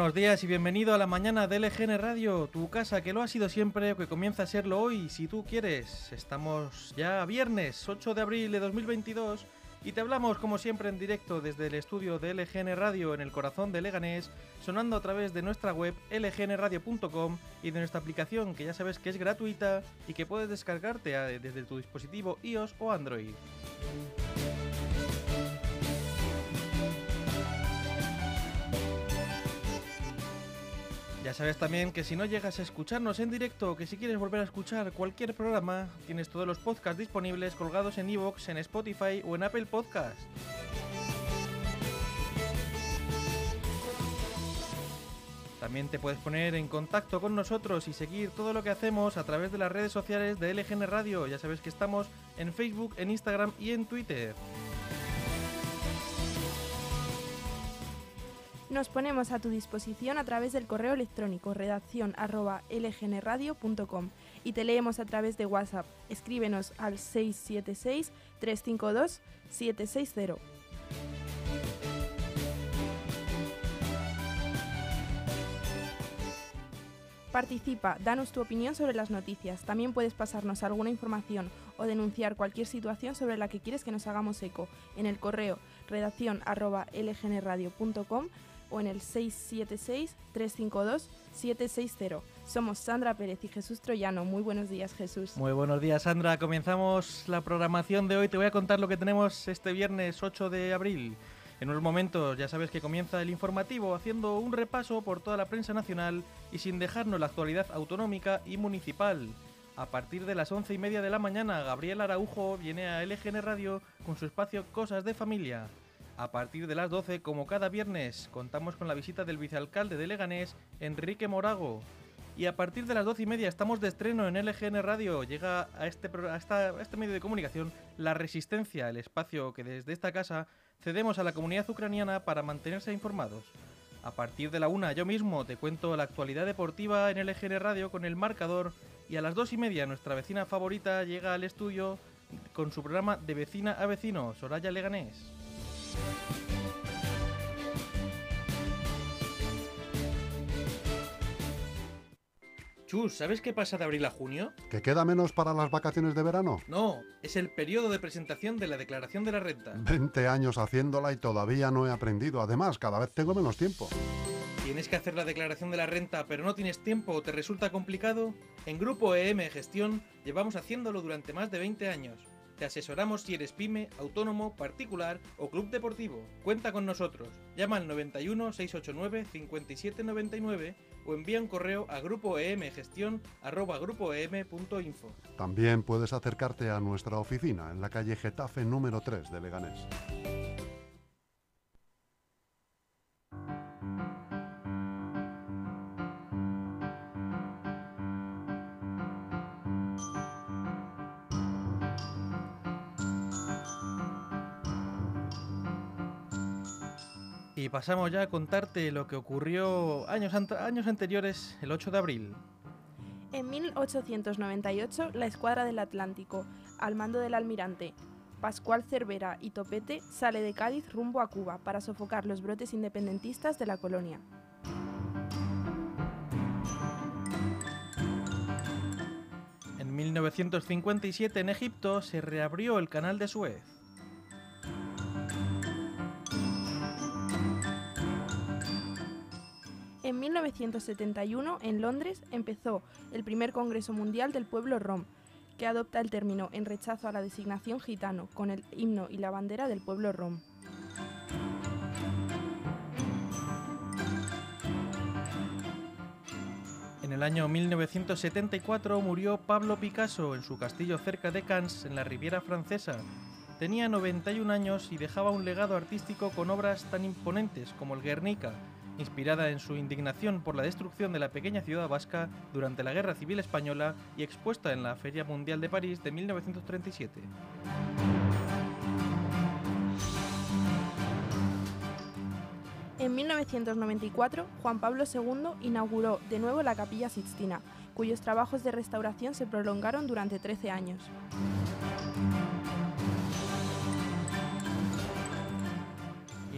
Buenos días y bienvenido a la mañana de LGN Radio, tu casa que lo ha sido siempre o que comienza a serlo hoy, si tú quieres. Estamos ya viernes 8 de abril de 2022 y te hablamos como siempre en directo desde el estudio de LGN Radio en el corazón de Leganés, sonando a través de nuestra web lgnradio.com y de nuestra aplicación que ya sabes que es gratuita y que puedes descargarte desde tu dispositivo iOS o Android. Ya sabes también que si no llegas a escucharnos en directo, que si quieres volver a escuchar cualquier programa, tienes todos los podcasts disponibles colgados en iVoox, en Spotify o en Apple Podcast. También te puedes poner en contacto con nosotros y seguir todo lo que hacemos a través de las redes sociales de LGN Radio. Ya sabes que estamos en Facebook, en Instagram y en Twitter. Nos ponemos a tu disposición a través del correo electrónico redacción y te leemos a través de WhatsApp. Escríbenos al 676-352-760. Participa, danos tu opinión sobre las noticias. También puedes pasarnos alguna información o denunciar cualquier situación sobre la que quieres que nos hagamos eco en el correo redacción o en el 676-352-760. Somos Sandra Pérez y Jesús Troyano. Muy buenos días, Jesús. Muy buenos días, Sandra. Comenzamos la programación de hoy. Te voy a contar lo que tenemos este viernes 8 de abril. En unos momentos ya sabes que comienza el informativo haciendo un repaso por toda la prensa nacional y sin dejarnos la actualidad autonómica y municipal. A partir de las once y media de la mañana, Gabriel Araujo viene a LGN Radio con su espacio Cosas de Familia. A partir de las 12, como cada viernes, contamos con la visita del vicealcalde de Leganés, Enrique Morago. Y a partir de las 12 y media estamos de estreno en LGN Radio. Llega a este, a este medio de comunicación La Resistencia, el espacio que desde esta casa cedemos a la comunidad ucraniana para mantenerse informados. A partir de la una yo mismo te cuento la actualidad deportiva en LGN Radio con el marcador y a las dos y media nuestra vecina favorita llega al estudio con su programa de vecina a vecino, Soraya Leganés. Chus, ¿sabes qué pasa de abril a junio? ¿Que queda menos para las vacaciones de verano? No, es el periodo de presentación de la declaración de la renta. 20 años haciéndola y todavía no he aprendido. Además, cada vez tengo menos tiempo. ¿Tienes que hacer la declaración de la renta pero no tienes tiempo o te resulta complicado? En Grupo EM Gestión llevamos haciéndolo durante más de 20 años. Te asesoramos si eres pyme, autónomo, particular o club deportivo. Cuenta con nosotros. Llama al 91 689 5799 o envía un correo a grupoemgestión@grupoem.info. También puedes acercarte a nuestra oficina en la calle Getafe número 3 de Leganés. Pasamos ya a contarte lo que ocurrió años, años anteriores, el 8 de abril. En 1898, la Escuadra del Atlántico, al mando del almirante Pascual Cervera y Topete, sale de Cádiz rumbo a Cuba para sofocar los brotes independentistas de la colonia. En 1957 en Egipto se reabrió el canal de Suez. En 1971, en Londres, empezó el primer Congreso Mundial del Pueblo Rom, que adopta el término en rechazo a la designación gitano, con el himno y la bandera del pueblo rom. En el año 1974 murió Pablo Picasso en su castillo cerca de Cannes, en la Riviera Francesa. Tenía 91 años y dejaba un legado artístico con obras tan imponentes como el Guernica, inspirada en su indignación por la destrucción de la pequeña ciudad vasca durante la Guerra Civil Española y expuesta en la Feria Mundial de París de 1937. En 1994, Juan Pablo II inauguró de nuevo la Capilla Sixtina, cuyos trabajos de restauración se prolongaron durante 13 años.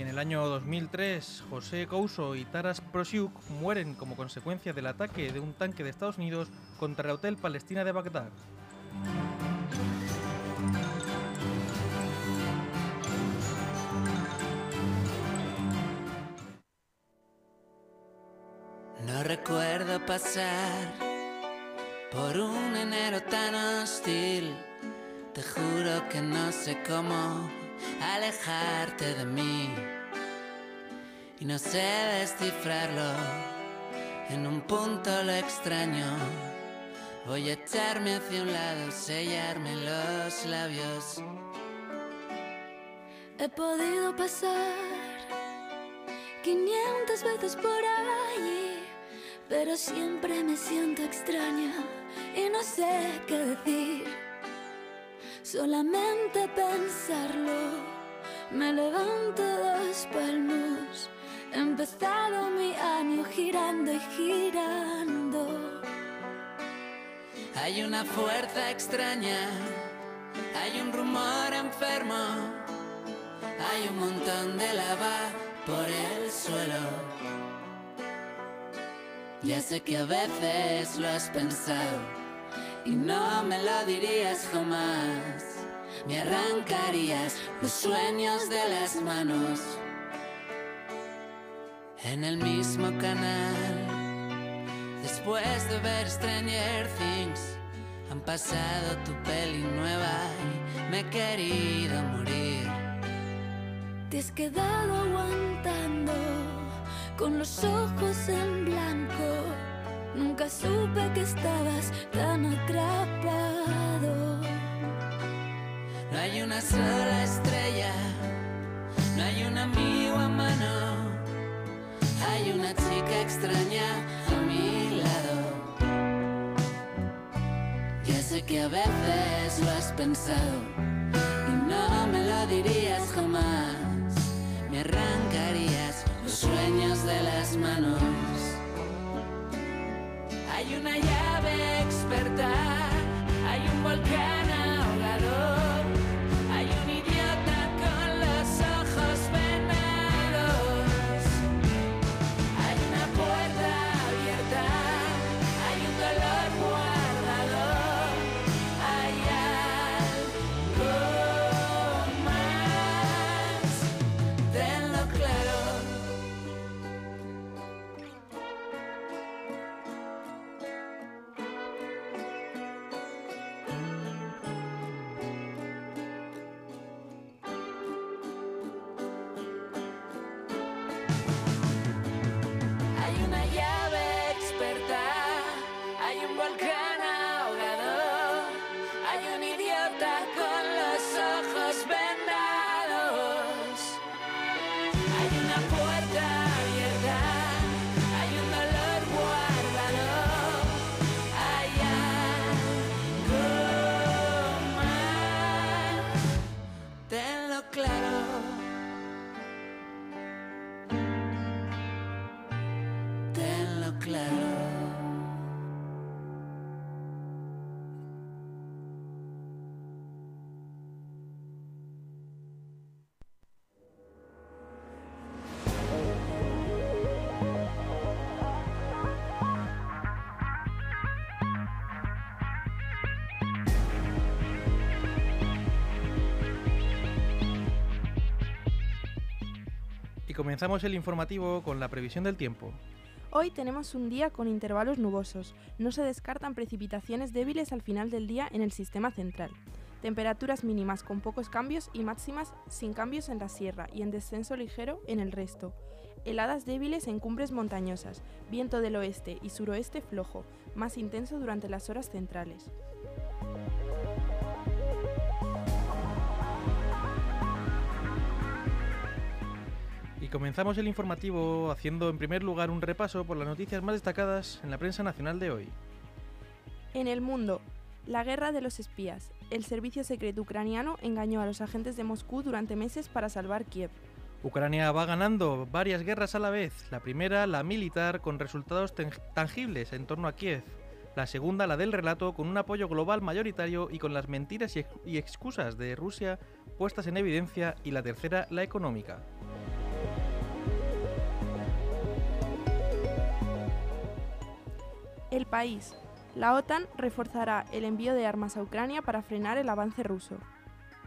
En el año 2003, José Couso y Taras Prosiuk mueren como consecuencia del ataque de un tanque de Estados Unidos contra el Hotel Palestina de Bagdad. No sé descifrarlo. En un punto lo extraño. Voy a echarme hacia un lado, sellarme los labios. He podido pasar 500 veces por allí, pero siempre me siento extraña y no sé qué decir. Solamente pensarlo, me levanto dos palmos. Empezado mi año girando y girando. Hay una fuerza extraña, hay un rumor enfermo, hay un montón de lava por el suelo. Ya sé que a veces lo has pensado y no me lo dirías jamás. Me arrancarías los sueños de las manos en el mismo canal. Después de ver Stranger Things, han pasado tu peli nueva y me he querido morir. Te has quedado aguantando con los ojos en blanco. Nunca supe que estabas tan atrapado. No hay una sola estrella, no hay un amigo a mano, hay una chica extraña a mi lado. Ya sé que a veces lo has pensado y no me lo dirías jamás. Me arrancarías los sueños de las manos. Hay una llave experta, hay un volcán más. Comenzamos el informativo con la previsión del tiempo. Hoy tenemos un día con intervalos nubosos. No se descartan precipitaciones débiles al final del día en el sistema central. Temperaturas mínimas con pocos cambios y máximas sin cambios en la sierra y en descenso ligero en el resto. Heladas débiles en cumbres montañosas, viento del oeste y suroeste flojo, más intenso durante las horas centrales. Comenzamos el informativo haciendo en primer lugar un repaso por las noticias más destacadas en la prensa nacional de hoy. En el mundo, la guerra de los espías. El servicio secreto ucraniano engañó a los agentes de Moscú durante meses para salvar Kiev. Ucrania va ganando varias guerras a la vez. La primera, la militar, con resultados tangibles en torno a Kiev. La segunda, la del relato, con un apoyo global mayoritario y con las mentiras y excusas de Rusia puestas en evidencia. Y la tercera, la económica. El país. La OTAN reforzará el envío de armas a Ucrania para frenar el avance ruso.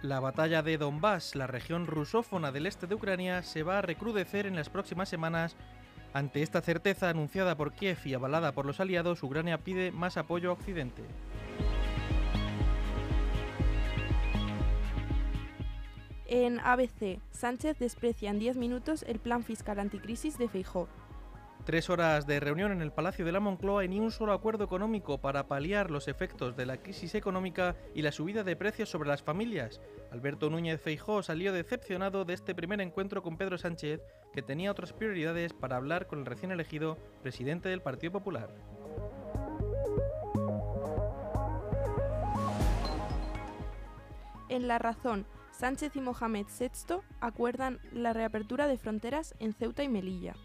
La batalla de Donbass, la región rusófona del este de Ucrania, se va a recrudecer en las próximas semanas. Ante esta certeza anunciada por Kiev y avalada por los aliados, Ucrania pide más apoyo a Occidente. En ABC, Sánchez desprecia en 10 minutos el plan fiscal anticrisis de Feijóo. Tres horas de reunión en el Palacio de la Moncloa y ni un solo acuerdo económico para paliar los efectos de la crisis económica y la subida de precios sobre las familias. Alberto Núñez Feijó salió decepcionado de este primer encuentro con Pedro Sánchez, que tenía otras prioridades para hablar con el recién elegido presidente del Partido Popular. En La Razón, Sánchez y Mohamed VI acuerdan la reapertura de fronteras en Ceuta y Melilla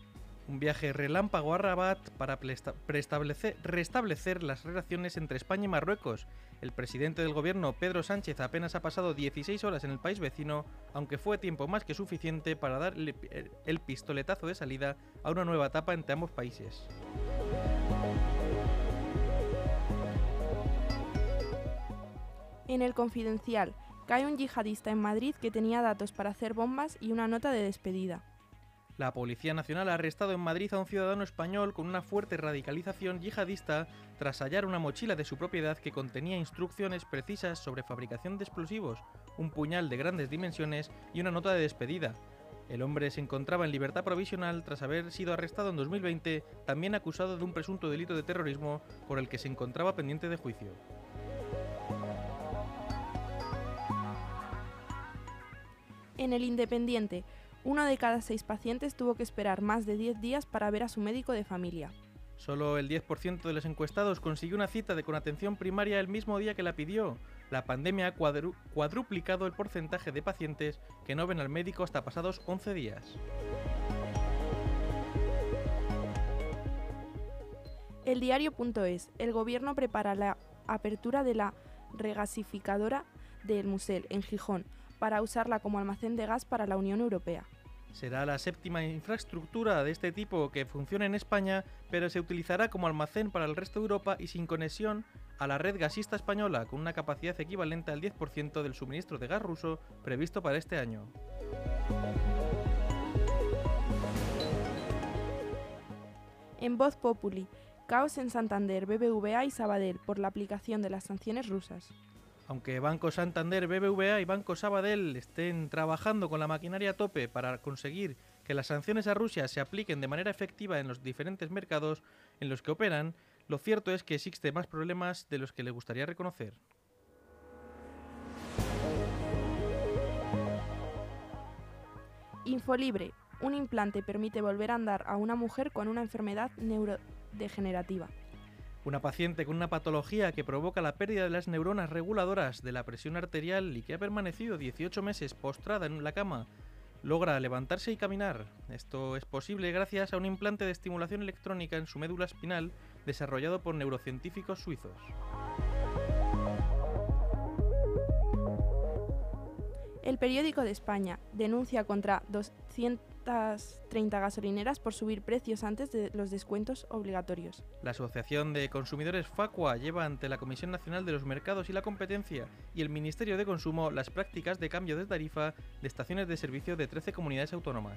un viaje relámpago a Rabat para restablecer las relaciones entre España y Marruecos. El presidente del gobierno, Pedro Sánchez, apenas ha pasado 16 horas en el país vecino, aunque fue tiempo más que suficiente para dar el pistoletazo de salida a una nueva etapa entre ambos países. En el confidencial, cae un yihadista en Madrid que tenía datos para hacer bombas y una nota de despedida. La Policía Nacional ha arrestado en Madrid a un ciudadano español con una fuerte radicalización yihadista tras hallar una mochila de su propiedad que contenía instrucciones precisas sobre fabricación de explosivos, un puñal de grandes dimensiones y una nota de despedida. El hombre se encontraba en libertad provisional tras haber sido arrestado en 2020, también acusado de un presunto delito de terrorismo por el que se encontraba pendiente de juicio. En el Independiente, uno de cada seis pacientes tuvo que esperar más de 10 días para ver a su médico de familia. Solo el 10% de los encuestados consiguió una cita de con atención primaria el mismo día que la pidió. La pandemia ha cuadruplicado el porcentaje de pacientes que no ven al médico hasta pasados 11 días. El diario.es. El gobierno prepara la apertura de la regasificadora del Musel en Gijón para usarla como almacén de gas para la Unión Europea. Será la séptima infraestructura de este tipo que funcione en España, pero se utilizará como almacén para el resto de Europa y sin conexión a la red gasista española, con una capacidad equivalente al 10% del suministro de gas ruso previsto para este año. En Voz Populi, caos en Santander, BBVA y Sabadell por la aplicación de las sanciones rusas. Aunque Banco Santander, BBVA y Banco Sabadell estén trabajando con la maquinaria a tope para conseguir que las sanciones a Rusia se apliquen de manera efectiva en los diferentes mercados en los que operan, lo cierto es que existen más problemas de los que le gustaría reconocer. Infolibre. Un implante permite volver a andar a una mujer con una enfermedad neurodegenerativa. Una paciente con una patología que provoca la pérdida de las neuronas reguladoras de la presión arterial y que ha permanecido 18 meses postrada en la cama logra levantarse y caminar. Esto es posible gracias a un implante de estimulación electrónica en su médula espinal desarrollado por neurocientíficos suizos. El periódico de España denuncia contra 200 30 gasolineras por subir precios antes de los descuentos obligatorios. La Asociación de Consumidores Facua lleva ante la Comisión Nacional de los Mercados y la Competencia y el Ministerio de Consumo las prácticas de cambio de tarifa de estaciones de servicio de 13 comunidades autónomas.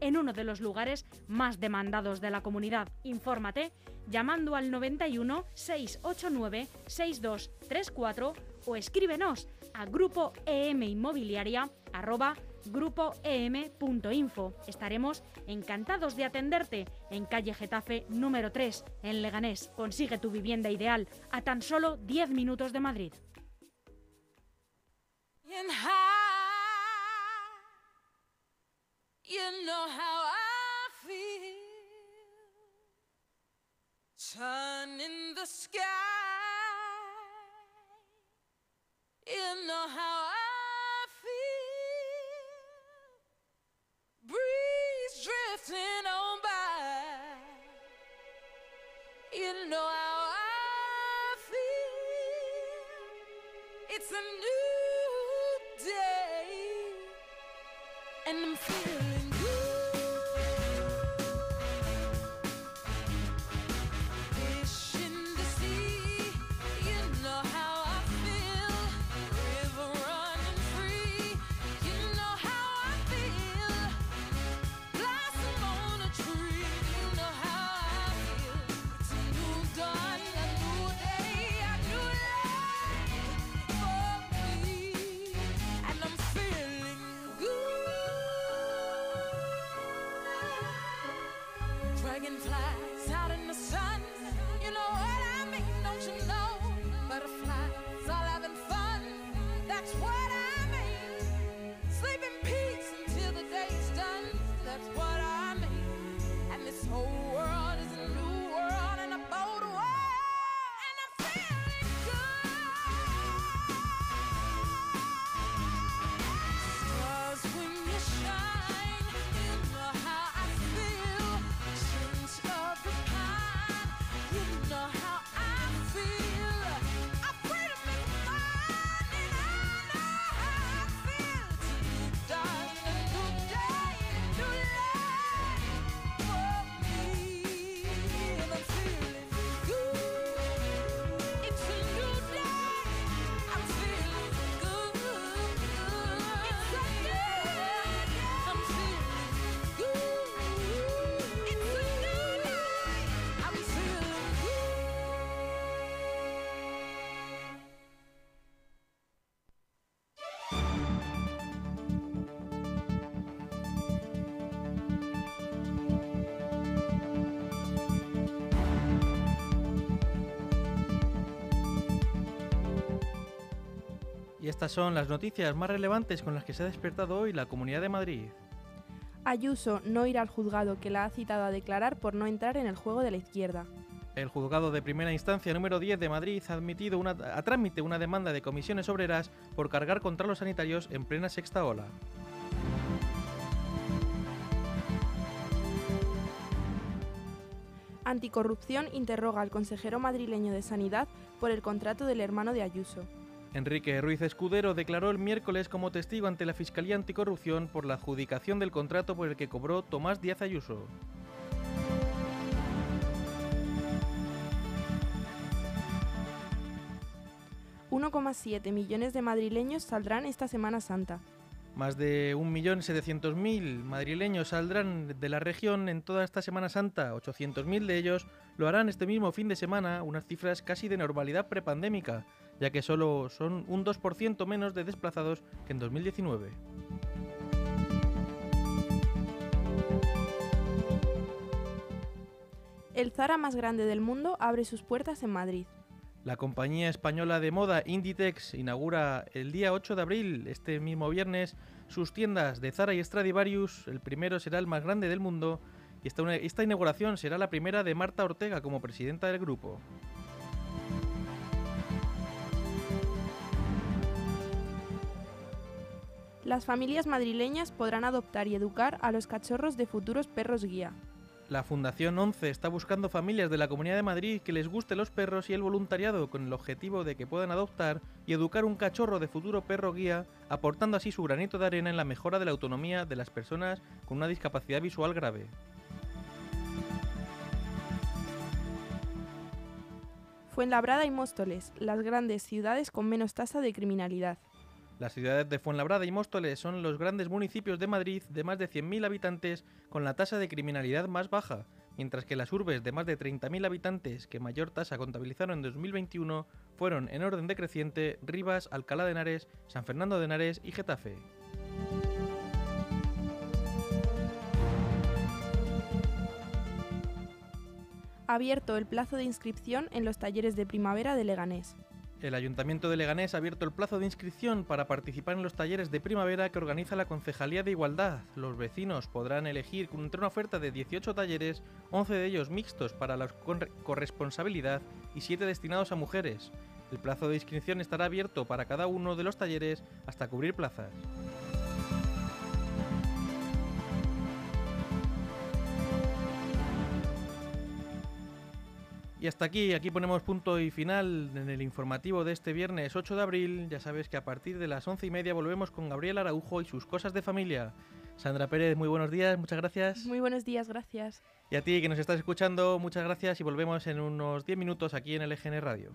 en uno de los lugares más demandados de la comunidad. Infórmate llamando al 91 689 6234 o escríbenos a grupo em inmobiliaria. Estaremos encantados de atenderte en calle Getafe número 3, en Leganés. Consigue tu vivienda ideal a tan solo 10 minutos de Madrid. Know how I feel. Sun in the sky, you know how I feel. Breeze drifting on by, you know how I feel. It's a new day, and I'm feeling estas son las noticias más relevantes con las que se ha despertado hoy la Comunidad de Madrid. Ayuso no irá al juzgado que la ha citado a declarar por no entrar en el juego de la izquierda. El juzgado de primera instancia número 10 de Madrid ha admitido una, a trámite una demanda de comisiones obreras por cargar contra los sanitarios en plena sexta ola. Anticorrupción interroga al consejero madrileño de Sanidad por el contrato del hermano de Ayuso. Enrique Ruiz Escudero declaró el miércoles como testigo ante la Fiscalía Anticorrupción por la adjudicación del contrato por el que cobró Tomás Díaz Ayuso. ...1,7 millones de madrileños saldrán esta Semana Santa. Más de 1.700.000 madrileños saldrán de la región en toda esta Semana Santa. 800.000 de ellos lo harán este mismo fin de semana, unas cifras casi de normalidad prepandémica, ya que solo son un 2% menos de desplazados que en 2019. El Zara más grande del mundo abre sus puertas en Madrid. La compañía española de moda Inditex inaugura el día 8 de abril, este mismo viernes, sus tiendas de Zara y Stradivarius. El primero será el más grande del mundo y esta, esta inauguración será la primera de Marta Ortega como presidenta del grupo. Las familias madrileñas podrán adoptar y educar a los cachorros de futuros perros guía. La Fundación 11 está buscando familias de la Comunidad de Madrid que les guste los perros y el voluntariado con el objetivo de que puedan adoptar y educar un cachorro de futuro perro guía, aportando así su granito de arena en la mejora de la autonomía de las personas con una discapacidad visual grave. Fuenlabrada y Móstoles, las grandes ciudades con menos tasa de criminalidad. Las ciudades de Fuenlabrada y Móstoles son los grandes municipios de Madrid de más de 100.000 habitantes con la tasa de criminalidad más baja, mientras que las urbes de más de 30.000 habitantes que mayor tasa contabilizaron en 2021 fueron en orden decreciente Rivas, Alcalá de Henares, San Fernando de Henares y Getafe. Abierto el plazo de inscripción en los talleres de primavera de Leganés. El Ayuntamiento de Leganés ha abierto el plazo de inscripción para participar en los talleres de primavera que organiza la Concejalía de Igualdad. Los vecinos podrán elegir entre una oferta de 18 talleres, 11 de ellos mixtos para la corresponsabilidad y 7 destinados a mujeres. El plazo de inscripción estará abierto para cada uno de los talleres hasta cubrir plazas. Y hasta aquí, aquí ponemos punto y final en el informativo de este viernes 8 de abril. Ya sabes que a partir de las once y media volvemos con Gabriel Araujo y sus cosas de familia. Sandra Pérez, muy buenos días, muchas gracias. Muy buenos días, gracias. Y a ti que nos estás escuchando, muchas gracias y volvemos en unos 10 minutos aquí en el EGN Radio.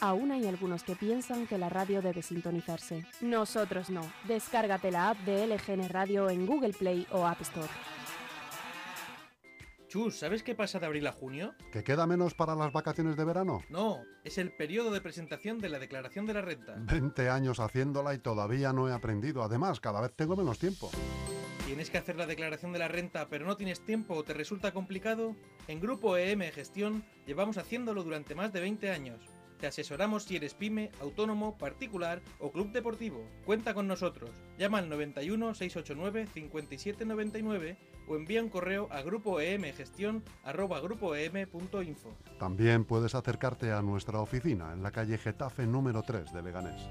Aún hay algunos que piensan que la radio debe sintonizarse. Nosotros no. Descárgate la app de LGN Radio en Google Play o App Store. Chus, ¿sabes qué pasa de abril a junio? ¿Que queda menos para las vacaciones de verano? No, es el periodo de presentación de la declaración de la renta. 20 años haciéndola y todavía no he aprendido. Además, cada vez tengo menos tiempo. ¿Tienes que hacer la declaración de la renta pero no tienes tiempo o te resulta complicado? En Grupo EM Gestión llevamos haciéndolo durante más de 20 años. Te asesoramos si eres pyme, autónomo, particular o club deportivo. Cuenta con nosotros. Llama al 91 689 5799 o envía un correo a grupoemgestión@grupoem.info. También puedes acercarte a nuestra oficina en la calle Getafe número 3 de Leganés.